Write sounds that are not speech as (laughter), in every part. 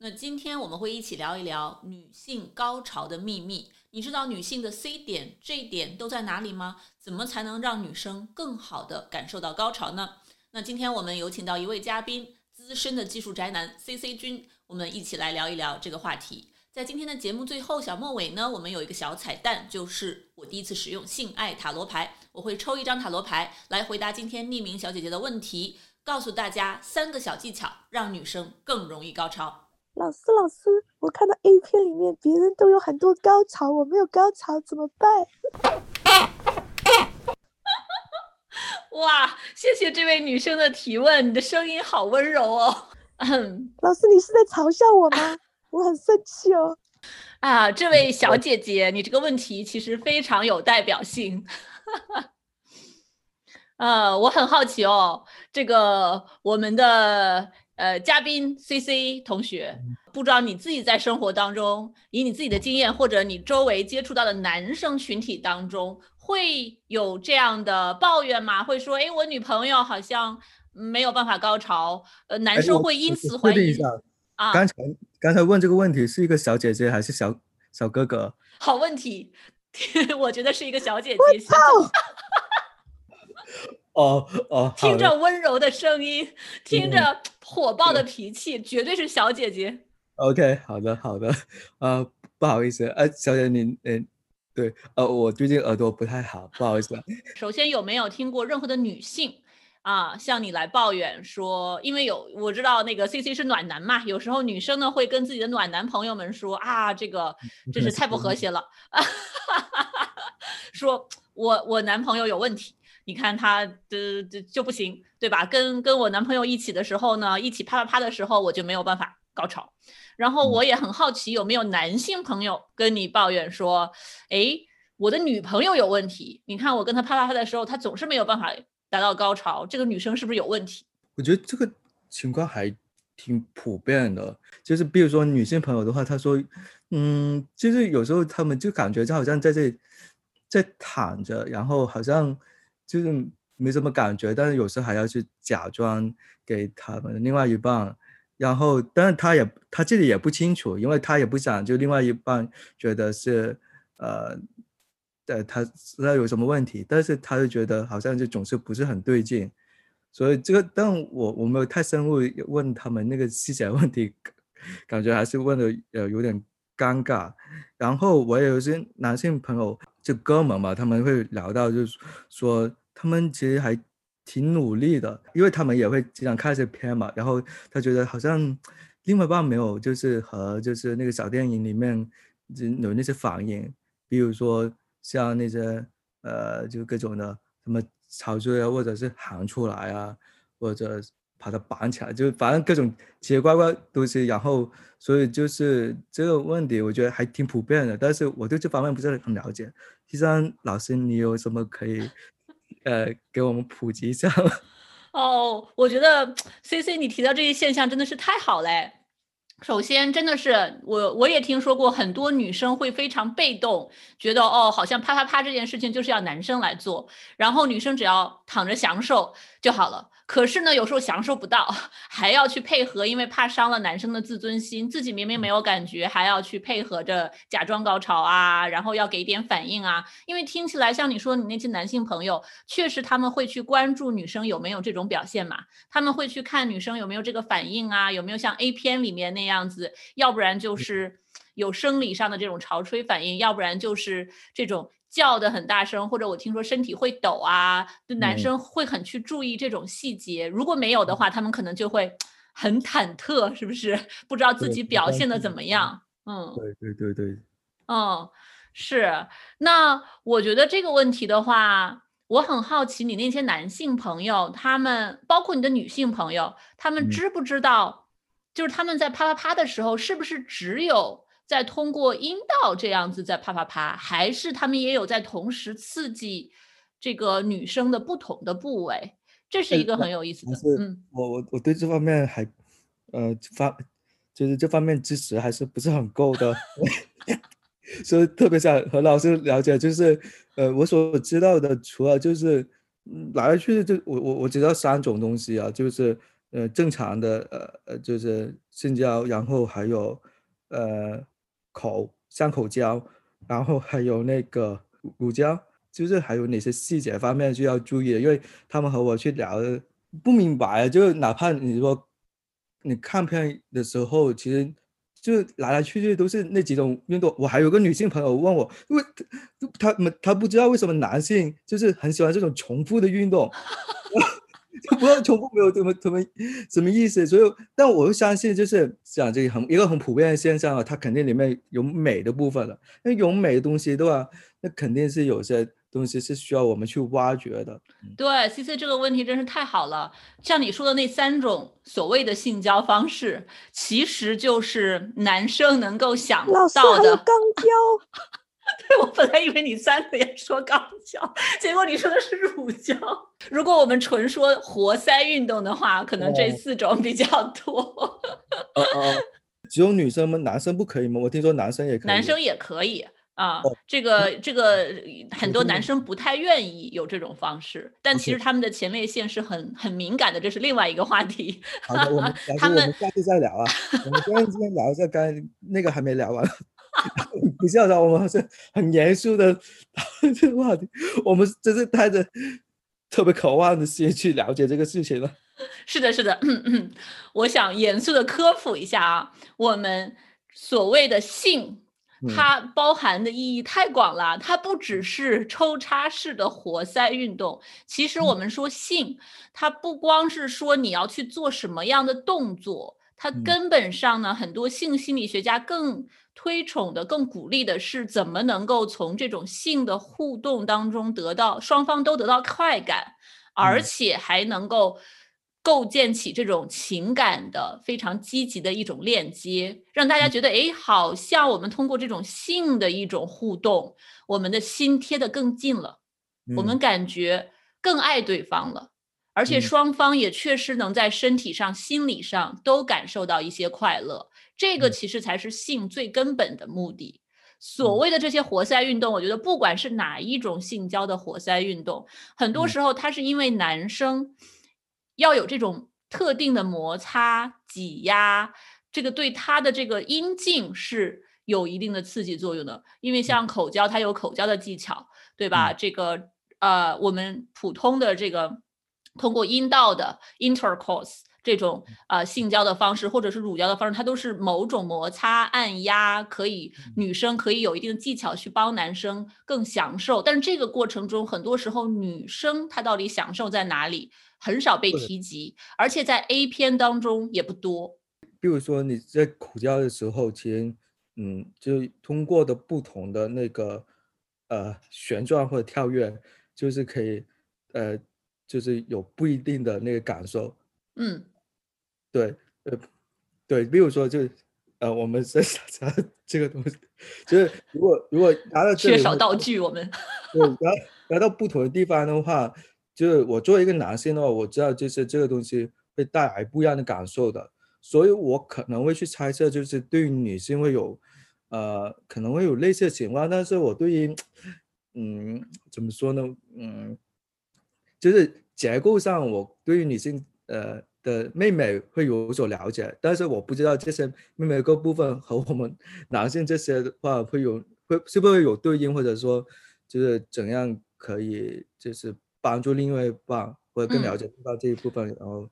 那今天我们会一起聊一聊女性高潮的秘密。你知道女性的 C 点、J 点都在哪里吗？怎么才能让女生更好的感受到高潮呢？那今天我们有请到一位嘉宾，资深的技术宅男 C C 君，我们一起来聊一聊这个话题。在今天的节目最后小末尾呢，我们有一个小彩蛋，就是我第一次使用性爱塔罗牌，我会抽一张塔罗牌来回答今天匿名小姐姐的问题，告诉大家三个小技巧，让女生更容易高潮。老师，老师，我看到 A 片里面别人都有很多高潮，我没有高潮怎么办？(laughs) 哇，谢谢这位女生的提问，你的声音好温柔哦。老师，你是在嘲笑我吗？我很生气哦。啊，这位小姐姐，你这个问题其实非常有代表性。(laughs) 呃，我很好奇哦，这个我们的。呃，嘉宾 C C 同学，不知道你自己在生活当中，以你自己的经验，或者你周围接触到的男生群体当中，会有这样的抱怨吗？会说，哎，我女朋友好像没有办法高潮。呃，男生会因此怀疑。啊，刚才刚才问这个问题是一个小姐姐还是小小哥哥？好问题，(laughs) 我觉得是一个小姐姐。(laughs) 哦哦，听着温柔的声音，听着火爆的脾气，绝对是小姐姐。OK，好的好的，呃，不好意思，呃，小姐您，嗯，对，呃，我最近耳朵不太好，不好意思。(laughs) 首先，有没有听过任何的女性啊，向你来抱怨说，因为有我知道那个 CC 是暖男嘛，有时候女生呢会跟自己的暖男朋友们说啊，这个真是 (laughs) 太不和谐了，(laughs) 说我我男朋友有问题。你看他的这就不行，对吧？跟跟我男朋友一起的时候呢，一起啪啪啪的时候，我就没有办法高潮。然后我也很好奇，有没有男性朋友跟你抱怨说，哎，我的女朋友有问题。你看我跟她啪啪啪的时候，她总是没有办法达到高潮，这个女生是不是有问题？我觉得这个情况还挺普遍的，就是比如说女性朋友的话，她说，嗯，就是有时候他们就感觉就好像在这在躺着，然后好像。就是没什么感觉，但是有时候还要去假装给他们另外一半，然后，但是他也他自己也不清楚，因为他也不想就另外一半觉得是，呃，呃，他知道有什么问题，但是他就觉得好像就总是不是很对劲，所以这个，但我我没有太深入问他们那个细节问题，(laughs) 感觉还是问的呃有点尴尬，然后我也有些男性朋友。就哥们嘛，他们会聊到，就是说他们其实还挺努力的，因为他们也会经常看一些片嘛。然后他觉得好像另外一半没有，就是和就是那个小电影里面有那些反应，比如说像那些呃，就各种的什么吵出来，或者是喊出来啊，或者。把它绑起来，就反正各种奇奇怪怪东西，然后所以就是这个问题，我觉得还挺普遍的。但是我对这方面不是很了解。第三老师，你有什么可以呃给我们普及一下吗？(laughs) 哦，我觉得 C C 你提到这些现象真的是太好嘞。首先，真的是我我也听说过很多女生会非常被动，觉得哦，好像啪啪啪这件事情就是要男生来做，然后女生只要躺着享受就好了。可是呢，有时候享受不到，还要去配合，因为怕伤了男生的自尊心，自己明明没有感觉，还要去配合着假装高潮啊，然后要给点反应啊。因为听起来像你说你那些男性朋友，确实他们会去关注女生有没有这种表现嘛，他们会去看女生有没有这个反应啊，有没有像 A 片里面那样子，要不然就是有生理上的这种潮吹反应，要不然就是这种。叫的很大声，或者我听说身体会抖啊，就男生会很去注意这种细节。如果没有的话，他们可能就会 (tsk) 很忐忑，是不是？(laughs) 不知道自己表现的怎么样。嗯，对对对对。嗯，是。那我觉得这个问题的话，我很好奇，你那些男性朋友，他们包括你的女性朋友，他们知不知道，就是他们在啪啪啪的时候，是不是只有在通过阴道这样子在啪啪啪，还是他们也有在同时刺激这个女生的不同的部位？这是一个很有意思的。嗯，我我我对这方面还呃发就是这方面知识还是不是很够的，(laughs) 所以特别想和老师了解。就是呃，我所知道的，除了就是来来去去就我我我知道三种东西啊，就是呃正常的呃呃就是性交，然后还有呃口香口胶，然后还有那个乳胶。就是还有哪些细节方面需要注意的？因为他们和我去聊的不明白，就哪怕你说你看片的时候，其实就来来去去都是那几种运动。我还有个女性朋友问我，因为她们她不知道为什么男性就是很喜欢这种重复的运动，(laughs) 就不要重复没有怎么什么什么意思。所以，但我又相信，就是讲这个很一个很普遍的现象啊，它肯定里面有美的部分的。那有美的东西，对吧？那肯定是有些。东西是需要我们去挖掘的。对，C C 这个问题真是太好了。像你说的那三种所谓的性交方式，其实就是男生能够想到的。老师还有肛交。对，(laughs) 我本来以为你三个也说肛交，结果你说的是乳交。如果我们纯说活塞运动的话，可能这四种比较多。哦哦，只有女生吗？男生不可以吗？我听说男生也可以。男生也可以。啊，这个这个很多男生不太愿意有这种方式，但其实他们的前列腺是很很敏感的，这是另外一个话题。好的，我们 (laughs) 他们下次再聊啊。我们今天今天聊一下，刚才那个还没聊完。(laughs) 不笑的，我们是很严肃的这个话题，我们真是带着特别渴望的心去了解这个事情了。是的，是的，(clears throat) 我想严肃的科普一下啊，我们所谓的性。它包含的意义太广了，它不只是抽插式的活塞运动。其实我们说性，它不光是说你要去做什么样的动作，它根本上呢，很多性心理学家更推崇的、更鼓励的是怎么能够从这种性的互动当中得到双方都得到快感，而且还能够。构建起这种情感的非常积极的一种链接，让大家觉得，哎，好像我们通过这种性的一种互动，我们的心贴得更近了，我们感觉更爱对方了，而且双方也确实能在身体上、心理上都感受到一些快乐。这个其实才是性最根本的目的。所谓的这些活塞运动，我觉得不管是哪一种性交的活塞运动，很多时候它是因为男生。要有这种特定的摩擦、挤压，这个对他的这个阴茎是有一定的刺激作用的。因为像口交，它有口交的技巧，对吧？这个呃，我们普通的这个通过阴道的 intercourse 这种呃性交的方式，或者是乳交的方式，它都是某种摩擦、按压，可以女生可以有一定的技巧去帮男生更享受。但是这个过程中，很多时候女生她到底享受在哪里？很少被提及，而且在 A 片当中也不多。比如说你在口交的时候，其实，嗯，就通过的不同的那个，呃，旋转或者跳跃，就是可以，呃，就是有不一定的那个感受。嗯，对，呃，对，比如说就，呃，我们在讲这个东西，就是如果如果拿到缺少道具，我们 (laughs) 对，来来到不同的地方的话。就是我作为一个男性的话，我知道就是这个东西会带来不一样的感受的，所以我可能会去猜测，就是对于女性会有，呃，可能会有类似的情况，但是我对于，嗯，怎么说呢，嗯，就是结构上我对于女性呃的妹妹会有所了解，但是我不知道这些妹妹各部分和我们 (laughs) 男性这些的话会有会是不是有对应，或者说就是怎样可以就是。帮助另外一半，或者更了解到这一部分，然后，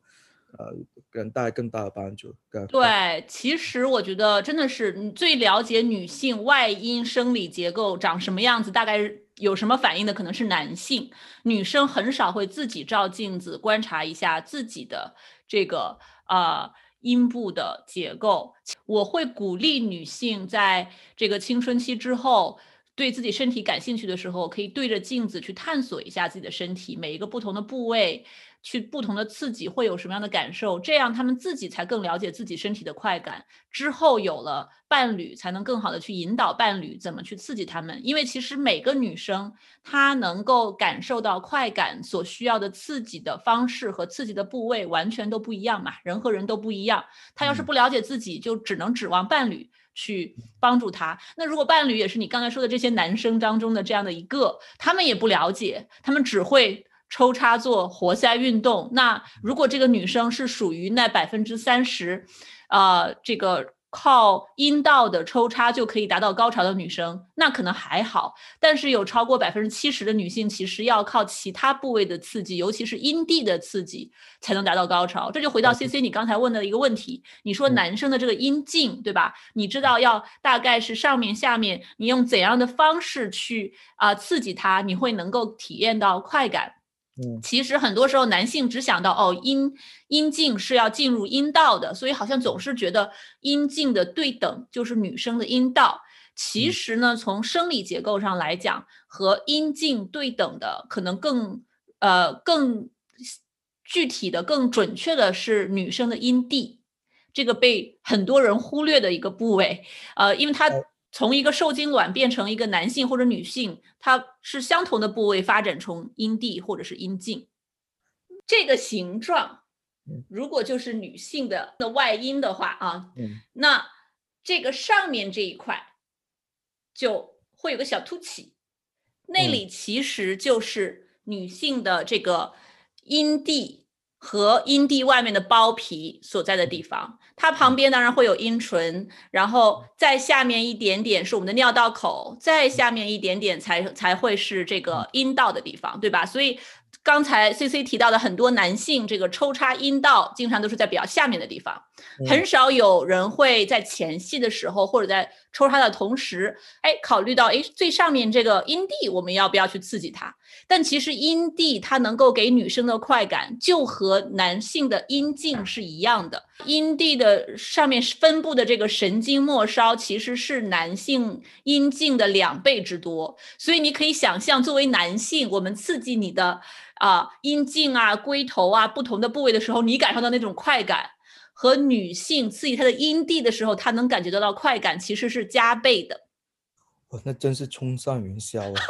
呃，给人带来更大的帮助。对，其实我觉得真的是你最了解女性外阴生理结构长什么样子，大概有什么反应的，可能是男性。女生很少会自己照镜子观察一下自己的这个啊阴部的结构。我会鼓励女性在这个青春期之后。对自己身体感兴趣的时候，可以对着镜子去探索一下自己的身体，每一个不同的部位，去不同的刺激会有什么样的感受，这样他们自己才更了解自己身体的快感。之后有了伴侣，才能更好的去引导伴侣怎么去刺激他们。因为其实每个女生她能够感受到快感所需要的刺激的方式和刺激的部位完全都不一样嘛，人和人都不一样。她要是不了解自己，就只能指望伴侣。去帮助他。那如果伴侣也是你刚才说的这些男生当中的这样的一个，他们也不了解，他们只会抽插做活塞运动。那如果这个女生是属于那百分之三十，呃，这个。靠阴道的抽插就可以达到高潮的女生，那可能还好。但是有超过百分之七十的女性，其实要靠其他部位的刺激，尤其是阴蒂的刺激，才能达到高潮。这就回到 C C 你刚才问的一个问题，你说男生的这个阴茎，对吧？你知道要大概是上面、下面，你用怎样的方式去啊刺激它，你会能够体验到快感。其实很多时候男性只想到哦阴阴茎是要进入阴道的，所以好像总是觉得阴茎的对等就是女生的阴道。其实呢，从生理结构上来讲，和阴茎对等的可能更呃更具体的、更准确的是女生的阴蒂，这个被很多人忽略的一个部位，呃，因为它。从一个受精卵变成一个男性或者女性，它是相同的部位发展成阴蒂或者是阴茎。这个形状，如果就是女性的的外阴的话啊，那这个上面这一块就会有个小凸起，那里其实就是女性的这个阴蒂和阴蒂外面的包皮所在的地方。它旁边当然会有阴唇，然后再下面一点点是我们的尿道口，再下面一点点才才会是这个阴道的地方，对吧？所以。刚才 C C 提到的很多男性，这个抽插阴道经常都是在比较下面的地方，很少有人会在前戏的时候或者在抽它的同时，哎，考虑到哎最上面这个阴蒂我们要不要去刺激它？但其实阴蒂它能够给女生的快感，就和男性的阴茎是一样的。阴蒂的上面分布的这个神经末梢其实是男性阴茎的两倍之多，所以你可以想象，作为男性，我们刺激你的。啊，阴茎啊，龟头啊，不同的部位的时候，你感受到那种快感，和女性刺激她的阴蒂的时候，她能感觉得到快感，其实是加倍的。哇，那真是冲上云霄啊！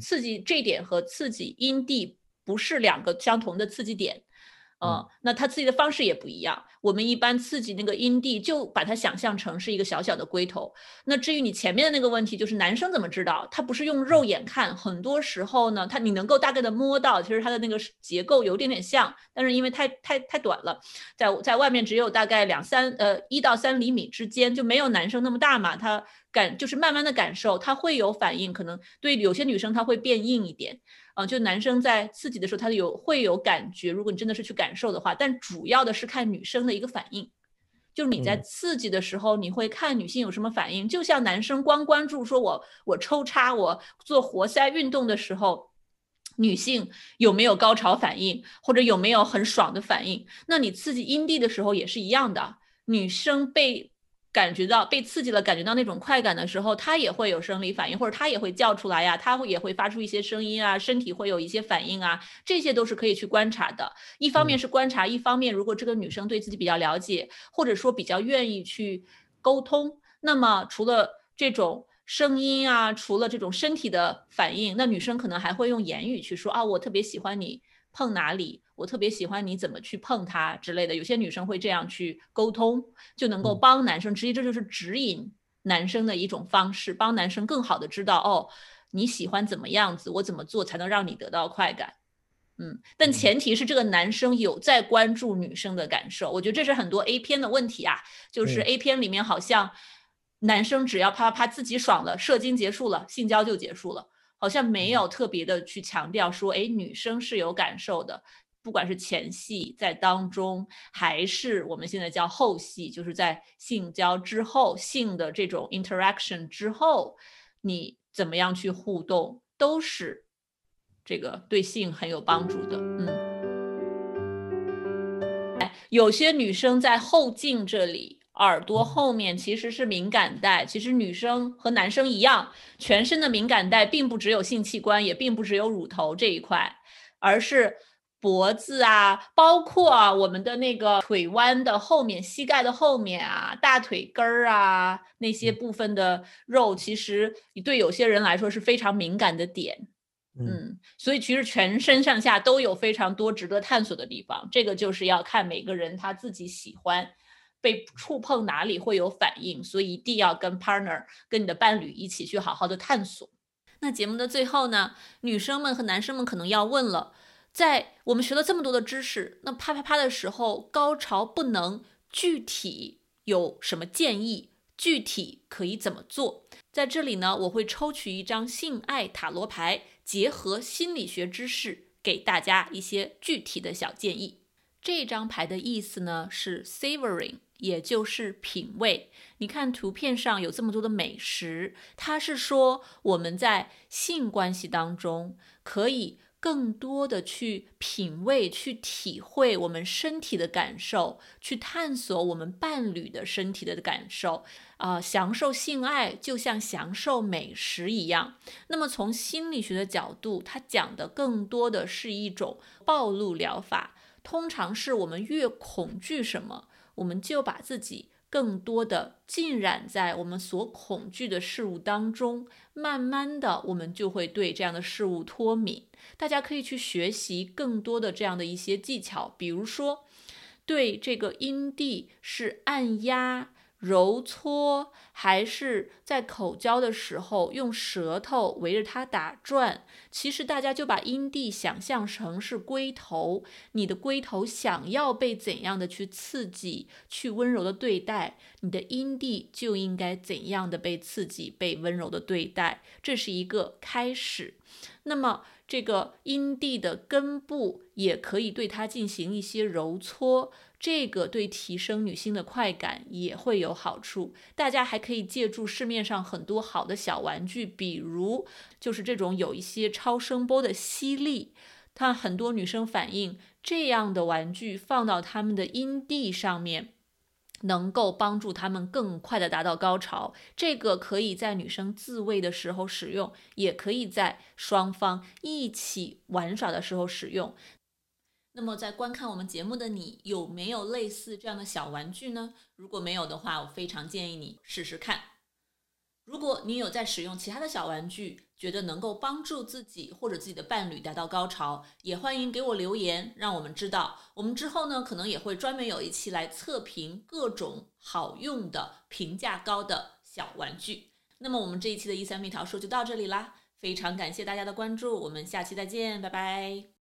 刺激这点和刺激阴蒂不是两个相同的刺激点。嗯，那它刺激的方式也不一样。我们一般刺激那个阴蒂，就把它想象成是一个小小的龟头。那至于你前面的那个问题，就是男生怎么知道？他不是用肉眼看，很多时候呢，他你能够大概的摸到，其实它的那个结构有点点像，但是因为太太太短了，在在外面只有大概两三呃一到三厘米之间，就没有男生那么大嘛。他感就是慢慢的感受，他会有反应，可能对有些女生她会变硬一点。啊，就男生在刺激的时候，他有会有感觉。如果你真的是去感受的话，但主要的是看女生的一个反应。就是你在刺激的时候，你会看女性有什么反应。就像男生光关注说我我抽插我做活塞运动的时候，女性有没有高潮反应，或者有没有很爽的反应？那你刺激阴蒂的时候也是一样的，女生被。感觉到被刺激了，感觉到那种快感的时候，他也会有生理反应，或者他也会叫出来呀，他会也会发出一些声音啊，身体会有一些反应啊，这些都是可以去观察的。一方面是观察，一方面如果这个女生对自己比较了解，或者说比较愿意去沟通，那么除了这种声音啊，除了这种身体的反应，那女生可能还会用言语去说啊，我特别喜欢你。碰哪里，我特别喜欢你怎么去碰它之类的。有些女生会这样去沟通，就能够帮男生。实际这就是指引男生的一种方式，帮男生更好的知道哦，你喜欢怎么样子，我怎么做才能让你得到快感。嗯，但前提是这个男生有在关注女生的感受。我觉得这是很多 A 片的问题啊，就是 A 片里面好像男生只要啪啪啪自己爽了，射精结束了，性交就结束了。好像没有特别的去强调说，哎，女生是有感受的，不管是前戏在当中，还是我们现在叫后戏，就是在性交之后，性的这种 interaction 之后，你怎么样去互动，都是这个对性很有帮助的。嗯，有些女生在后颈这里。耳朵后面其实是敏感带。其实女生和男生一样，全身的敏感带并不只有性器官，也并不只有乳头这一块，而是脖子啊，包括啊我们的那个腿弯的后面、膝盖的后面啊、大腿根儿啊那些部分的肉，其实对有些人来说是非常敏感的点。嗯，所以其实全身上下都有非常多值得探索的地方，这个就是要看每个人他自己喜欢被触碰哪里会有反应，所以一定要跟 partner 跟你的伴侣一起去好好的探索。那节目的最后呢，女生们和男生们可能要问了，在我们学了这么多的知识，那啪啪啪的时候高潮不能具体有什么建议？具体可以怎么做？在这里呢，我会抽取一张性爱塔罗牌。结合心理学知识，给大家一些具体的小建议。这张牌的意思呢是 savoring，也就是品味。你看图片上有这么多的美食，它是说我们在性关系当中可以。更多的去品味、去体会我们身体的感受，去探索我们伴侣的身体的感受，啊，享受性爱就像享受美食一样。那么从心理学的角度，它讲的更多的是一种暴露疗法，通常是我们越恐惧什么，我们就把自己。更多的浸染在我们所恐惧的事物当中，慢慢的，我们就会对这样的事物脱敏。大家可以去学习更多的这样的一些技巧，比如说，对这个阴蒂是按压。揉搓，还是在口交的时候用舌头围着它打转。其实大家就把阴蒂想象成是龟头，你的龟头想要被怎样的去刺激、去温柔的对待，你的阴蒂就应该怎样的被刺激、被温柔的对待。这是一个开始。那么这个阴蒂的根部也可以对它进行一些揉搓。这个对提升女性的快感也会有好处。大家还可以可以借助市面上很多好的小玩具，比如就是这种有一些超声波的吸力，它很多女生反映这样的玩具放到她们的阴蒂上面，能够帮助她们更快的达到高潮。这个可以在女生自慰的时候使用，也可以在双方一起玩耍的时候使用。那么，在观看我们节目的你，有没有类似这样的小玩具呢？如果没有的话，我非常建议你试试看。如果你有在使用其他的小玩具，觉得能够帮助自己或者自己的伴侣达到高潮，也欢迎给我留言，让我们知道。我们之后呢，可能也会专门有一期来测评各种好用的、评价高的小玩具。那么，我们这一期的一三蜜桃说就到这里啦，非常感谢大家的关注，我们下期再见，拜拜。